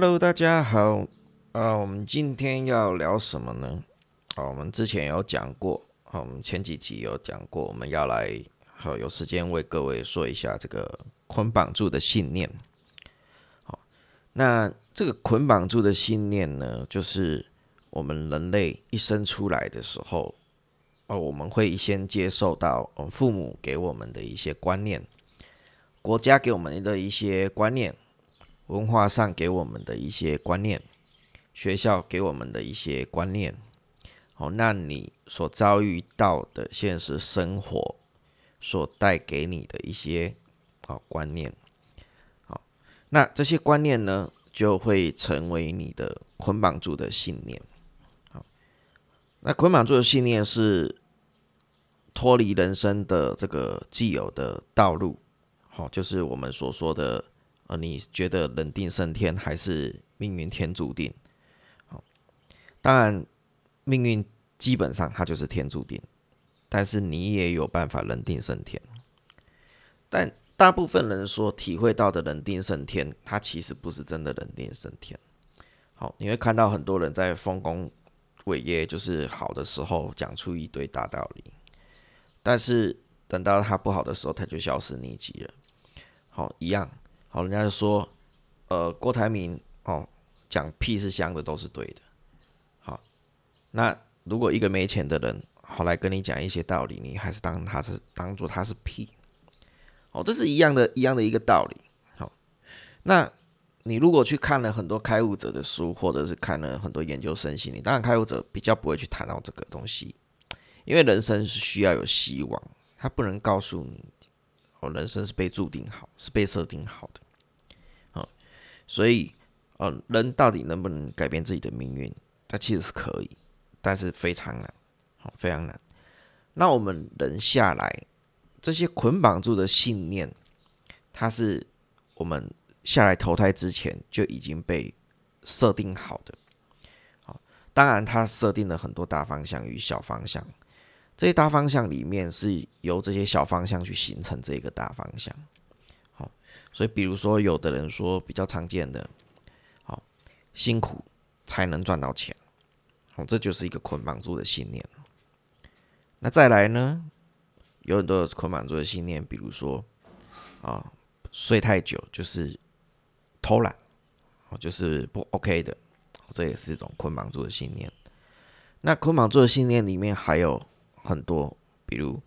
Hello，大家好。呃，我们今天要聊什么呢？好，我们之前有讲过，好，我们前几集有讲过，我们要来，好，有时间为各位说一下这个捆绑住的信念。好，那这个捆绑住的信念呢，就是我们人类一生出来的时候，哦，我们会先接受到我们父母给我们的一些观念，国家给我们的一些观念。文化上给我们的一些观念，学校给我们的一些观念，好，那你所遭遇到的现实生活所带给你的一些好观念，好，那这些观念呢，就会成为你的捆绑住的信念。好，那捆绑住的信念是脱离人生的这个既有的道路，好，就是我们所说的。呃，你觉得人定胜天还是命运天注定？好，当然，命运基本上它就是天注定，但是你也有办法人定胜天。但大部分人所体会到的人定胜天，它其实不是真的人定胜天。好，你会看到很多人在丰功伟业，就是好的时候讲出一堆大道理，但是等到他不好的时候，他就消失匿迹了。好，一样。好，人家就说，呃，郭台铭哦，讲屁是香的都是对的。好，那如果一个没钱的人，后来跟你讲一些道理，你还是当他是当做他是屁。哦，这是一样的，一样的一个道理。好，那你如果去看了很多开悟者的书，或者是看了很多研究生心理，当然开悟者比较不会去谈到这个东西，因为人生是需要有希望，他不能告诉你。哦，人生是被注定好，是被设定好的，好，所以，呃，人到底能不能改变自己的命运？它其实是可以，但是非常难，好，非常难。那我们人下来，这些捆绑住的信念，它是我们下来投胎之前就已经被设定好的，好，当然它设定了很多大方向与小方向。这些大方向里面是由这些小方向去形成这个大方向，好，所以比如说有的人说比较常见的，好，辛苦才能赚到钱，好，这就是一个捆绑住的信念。那再来呢，有很多捆绑住的信念，比如说啊，睡太久就是偷懒，哦，就是不 OK 的，这也是一种捆绑住的信念。那捆绑住的信念里面还有。很多，比如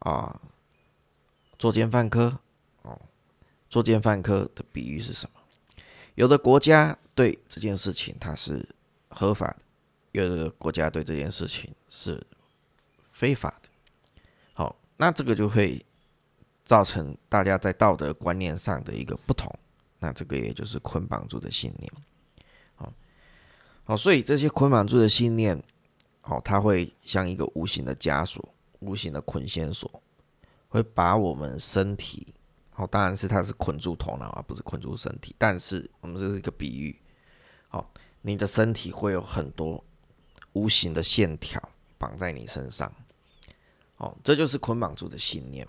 啊，作奸犯科哦，作奸犯科的比喻是什么？有的国家对这件事情它是合法的，有的国家对这件事情是非法的。好，那这个就会造成大家在道德观念上的一个不同，那这个也就是捆绑住的信念。好，好，所以这些捆绑住的信念。好，它会像一个无形的枷锁、无形的捆线索，会把我们身体，好，当然是它是捆住头脑而不是捆住身体。但是我们这是一个比喻，好，你的身体会有很多无形的线条绑在你身上，哦，这就是捆绑住的信念。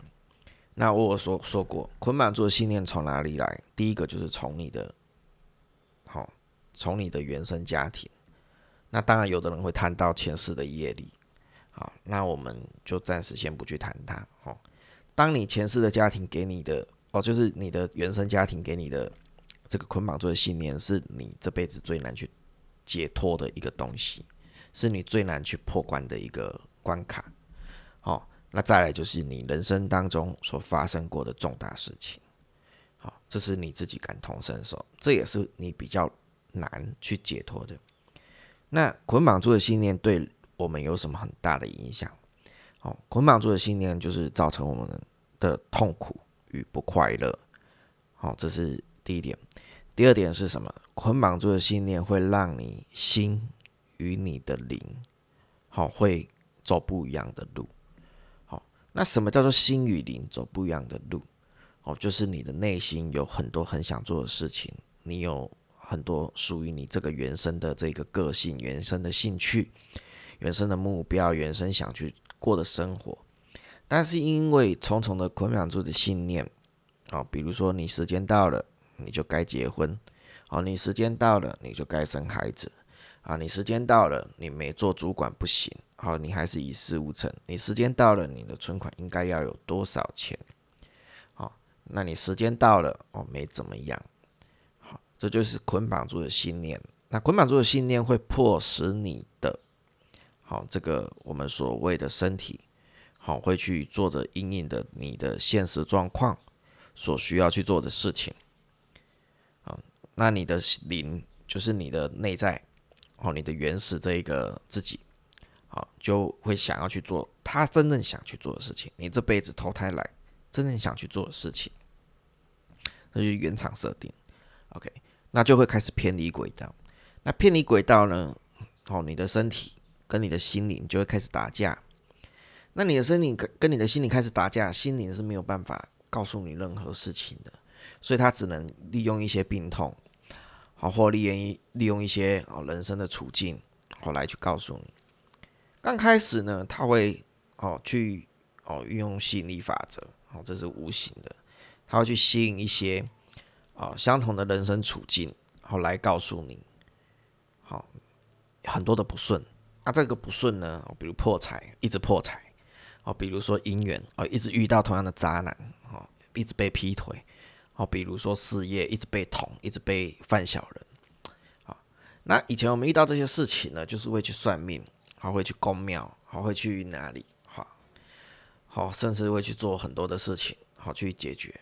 那我有说说过，捆绑住的信念从哪里来？第一个就是从你的，好，从你的原生家庭。那当然，有的人会谈到前世的业力，好，那我们就暂时先不去谈它。哦，当你前世的家庭给你的，哦，就是你的原生家庭给你的这个捆绑住的信念，是你这辈子最难去解脱的一个东西，是你最难去破关的一个关卡。好，那再来就是你人生当中所发生过的重大事情，好，这是你自己感同身受，这也是你比较难去解脱的。那捆绑住的信念对我们有什么很大的影响？哦，捆绑住的信念就是造成我们的痛苦与不快乐。好，这是第一点。第二点是什么？捆绑住的信念会让你心与你的灵，好，会走不一样的路。好，那什么叫做心与灵走不一样的路？哦，就是你的内心有很多很想做的事情，你有。很多属于你这个原生的这个个性、原生的兴趣、原生的目标、原生想去过的生活，但是因为重重的捆绑住的信念，啊，比如说你时间到了，你就该结婚，哦，你时间到了，你就该生孩子。啊，你时间到了，你没做主管不行。好，你还是一事无成。你时间到了，你的存款应该要有多少钱？哦，那你时间到了，哦，没怎么样。这就是捆绑住的信念。那捆绑住的信念会迫使你的，好，这个我们所谓的身体，好，会去做着阴影的你的现实状况所需要去做的事情。啊，那你的灵就是你的内在。哦，你的原始这一个自己，好，就会想要去做他真正想去做的事情。你这辈子投胎来真正想去做的事情，那就是原厂设定。OK，那就会开始偏离轨道。那偏离轨道呢？哦，你的身体跟你的心灵就会开始打架。那你的身体跟跟你的心灵开始打架，心灵是没有办法告诉你任何事情的，所以他只能利用一些病痛。好，或利用一利用一些哦人生的处境，好来去告诉你。刚开始呢，他会哦去哦运用吸引力法则，哦这是无形的，他会去吸引一些哦相同的人生处境，好来告诉你，好很多的不顺。那这个不顺呢，比如破财，一直破财，哦比如说姻缘，哦一直遇到同样的渣男，哦一直被劈腿。哦，比如说事业一直被捅，一直被犯小人，好，那以前我们遇到这些事情呢，就是会去算命，还会去公庙，还会去哪里，好，好，甚至会去做很多的事情，好去解决。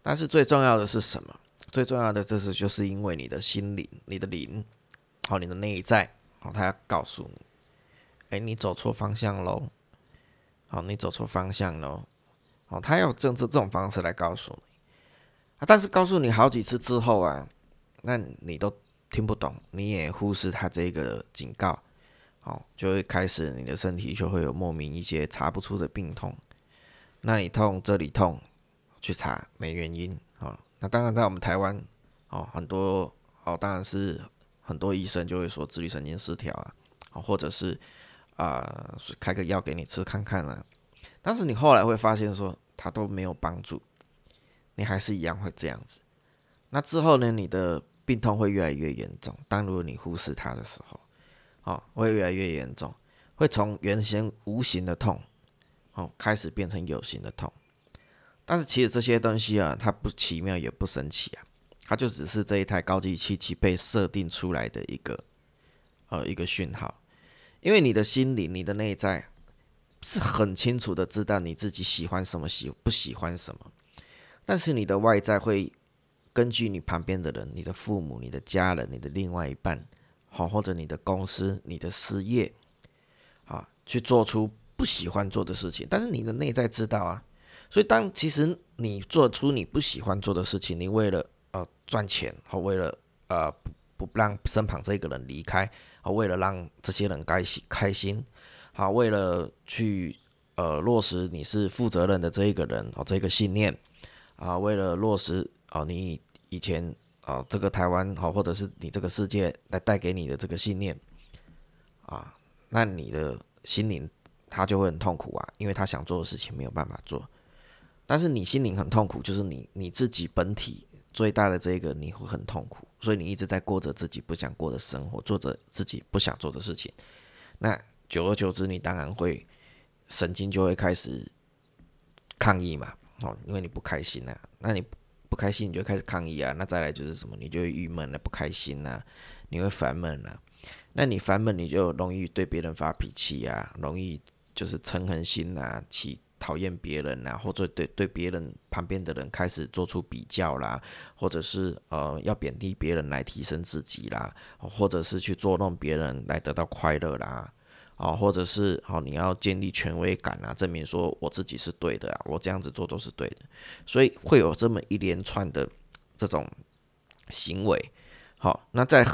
但是最重要的是什么？最重要的这是就是因为你的心灵，你的灵，好，你的内在，好，他要告诉你，哎，你走错方向喽，好，你走错方向喽，好，他要用这这种方式来告诉你。但是告诉你好几次之后啊，那你都听不懂，你也忽视他这个警告，好，就会开始你的身体就会有莫名一些查不出的病痛，那里痛这里痛，去查没原因，啊，那当然在我们台湾，哦，很多哦，当然是很多医生就会说自律神经失调啊，或者是啊开个药给你吃看看啊，但是你后来会发现说他都没有帮助。你还是一样会这样子，那之后呢？你的病痛会越来越严重。当如果你忽视它的时候，哦，会越来越严重，会从原先无形的痛，哦，开始变成有形的痛。但是其实这些东西啊，它不奇妙也不神奇啊，它就只是这一台高级机器被设定出来的一个呃一个讯号。因为你的心理、你的内在是很清楚的知道你自己喜欢什么，喜不喜欢什么。但是你的外在会根据你旁边的人、你的父母、你的家人、你的另外一半，好或者你的公司、你的事业，啊，去做出不喜欢做的事情。但是你的内在知道啊，所以当其实你做出你不喜欢做的事情，你为了呃赚钱，和为了呃不不让身旁这个人离开，啊，为了让这些人开心开心，好，为了去呃落实你是负责任的这一个人哦，这个信念。啊，为了落实啊，你以前啊，这个台湾好，或者是你这个世界来带给你的这个信念啊，那你的心灵他就会很痛苦啊，因为他想做的事情没有办法做。但是你心灵很痛苦，就是你你自己本体最大的这个你会很痛苦，所以你一直在过着自己不想过的生活，做着自己不想做的事情。那久而久之，你当然会神经就会开始抗议嘛。哦，因为你不开心呐，那你不开心你就开始抗议啊，那再来就是什么，你就会郁闷了，不开心呐，你会烦闷了，那你烦闷你就容易对别人发脾气啊，容易就是嗔恨心呐，起讨厌别人呐，或者对对别人旁边的人开始做出比较啦，或者是呃要贬低别人来提升自己啦，或者是去捉弄别人来得到快乐啦。哦，或者是哦，你要建立权威感啊，证明说我自己是对的啊，我这样子做都是对的，所以会有这么一连串的这种行为。好，那在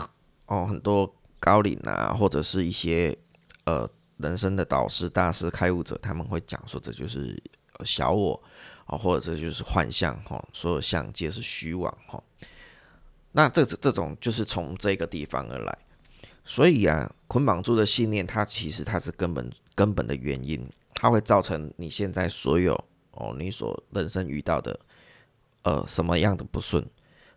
哦很多高领啊，或者是一些呃人生的导师、大师、开悟者，他们会讲说这就是小我啊，或者这就是幻象哈，所有相皆是虚妄哈。那这这种就是从这个地方而来。所以啊，捆绑住的信念，它其实它是根本根本的原因，它会造成你现在所有哦，你所人生遇到的呃什么样的不顺，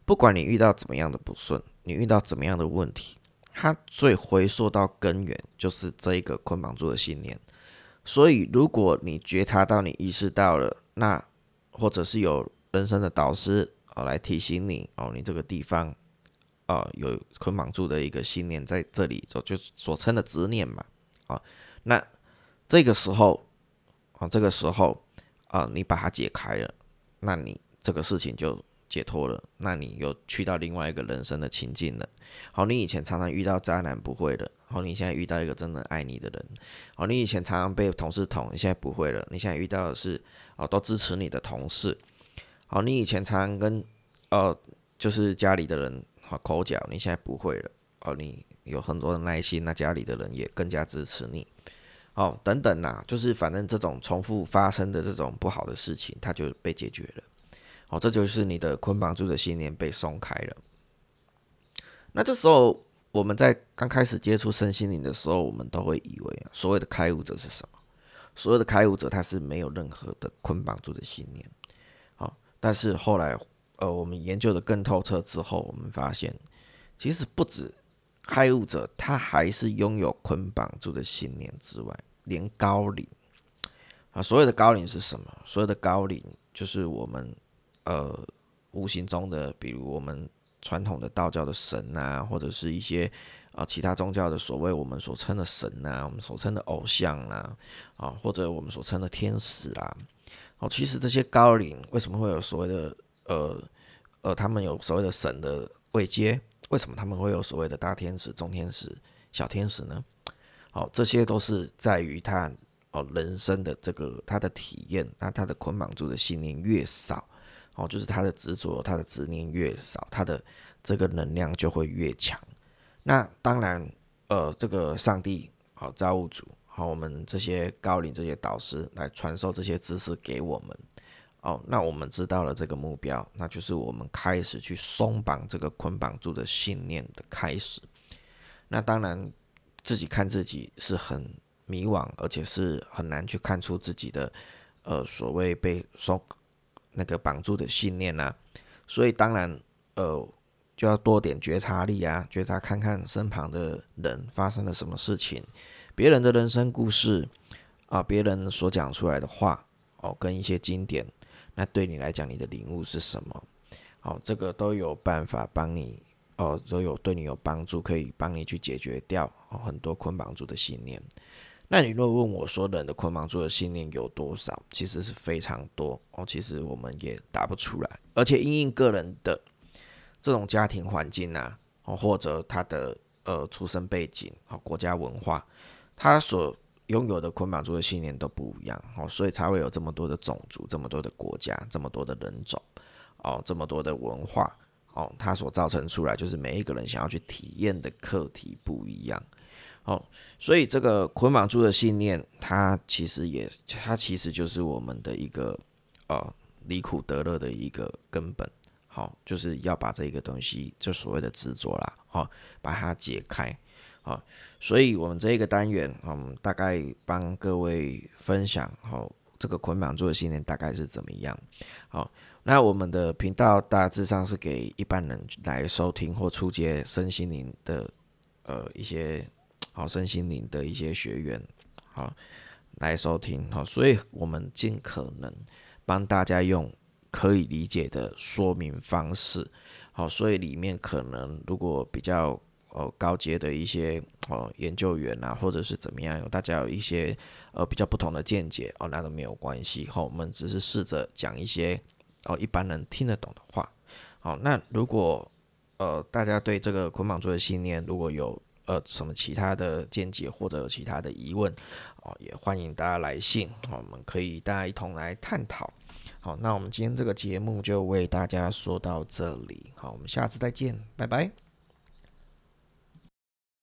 不管你遇到怎么样的不顺，你遇到怎么样的问题，它最回溯到根源就是这一个捆绑住的信念。所以，如果你觉察到、你意识到了，那或者是有人生的导师哦来提醒你哦，你这个地方啊有捆绑住的一个信念在这里，就就所称的执念嘛啊，那这个时候啊，这个时候啊，你把它解开了，那你这个事情就。解脱了，那你又去到另外一个人生的情境了。好，你以前常常遇到渣男不会的，好，你现在遇到一个真的爱你的人。好，你以前常常被同事捅，你现在不会了，你现在遇到的是哦都支持你的同事。好，你以前常常跟呃就是家里的人好口角，你现在不会了。哦，你有很多的耐心，那家里的人也更加支持你。哦，等等呐，就是反正这种重复发生的这种不好的事情，它就被解决了。哦，这就是你的捆绑住的信念被松开了。那这时候，我们在刚开始接触身心灵的时候，我们都会以为所谓的开悟者是什么？所谓的开悟者，他是没有任何的捆绑住的信念。好，但是后来，呃，我们研究的更透彻之后，我们发现，其实不止开悟者，他还是拥有捆绑住的信念之外，连高龄啊，所有的高龄是什么？所有的高龄就是我们。呃，无形中的，比如我们传统的道教的神呐，或者是一些啊其他宗教的所谓我们所称的神呐，我们所称的偶像啦，啊或者我们所称的天使啦，哦，其实这些高龄为什么会有所谓的呃呃，他们有所谓的神的位阶？为什么他们会有所谓的大天使、中天使、小天使呢？好，这些都是在于他哦人生的这个他的体验，那他的捆绑住的信念越少。哦，就是他的执着，他的执念越少，他的这个能量就会越强。那当然，呃，这个上帝，好造物主，好我们这些高龄这些导师来传授这些知识给我们。哦，那我们知道了这个目标，那就是我们开始去松绑这个捆绑住的信念的开始。那当然，自己看自己是很迷惘，而且是很难去看出自己的，呃，所谓被松。那个绑住的信念呐，所以当然，呃，就要多点觉察力啊，觉察看看身旁的人发生了什么事情，别人的人生故事啊，别人所讲出来的话哦，跟一些经典，那对你来讲，你的领悟是什么？好，这个都有办法帮你哦，都有对你有帮助，可以帮你去解决掉哦很多捆绑住的信念。那你若问我说人的捆绑住的信念有多少，其实是非常多哦。其实我们也答不出来，而且因应个人的这种家庭环境啊，哦或者他的呃出生背景哦国家文化，他所拥有的捆绑住的信念都不一样哦，所以才会有这么多的种族、这么多的国家、这么多的人种哦、这么多的文化哦，它所造成出来就是每一个人想要去体验的课题不一样。哦，所以这个捆绑住的信念，它其实也，它其实就是我们的一个呃离苦得乐的一个根本。好，就是要把这个东西，就所谓的执着啦，好，把它解开。好，所以我们这一个单元，嗯，大概帮各位分享，好，这个捆绑住的信念大概是怎么样。好，那我们的频道大致上是给一般人来收听或出街身心灵的呃一些。好，身心灵的一些学员，好来收听，好，所以我们尽可能帮大家用可以理解的说明方式，好，所以里面可能如果比较呃高阶的一些哦研究员啊，或者是怎么样，有大家有一些呃比较不同的见解哦，那都没有关系，好，我们只是试着讲一些哦一般人听得懂的话，好，那如果呃大家对这个捆绑住的信念如果有呃，什么其他的见解或者有其他的疑问哦，也欢迎大家来信，好我们可以大家一同来探讨。好，那我们今天这个节目就为大家说到这里，好，我们下次再见，拜拜。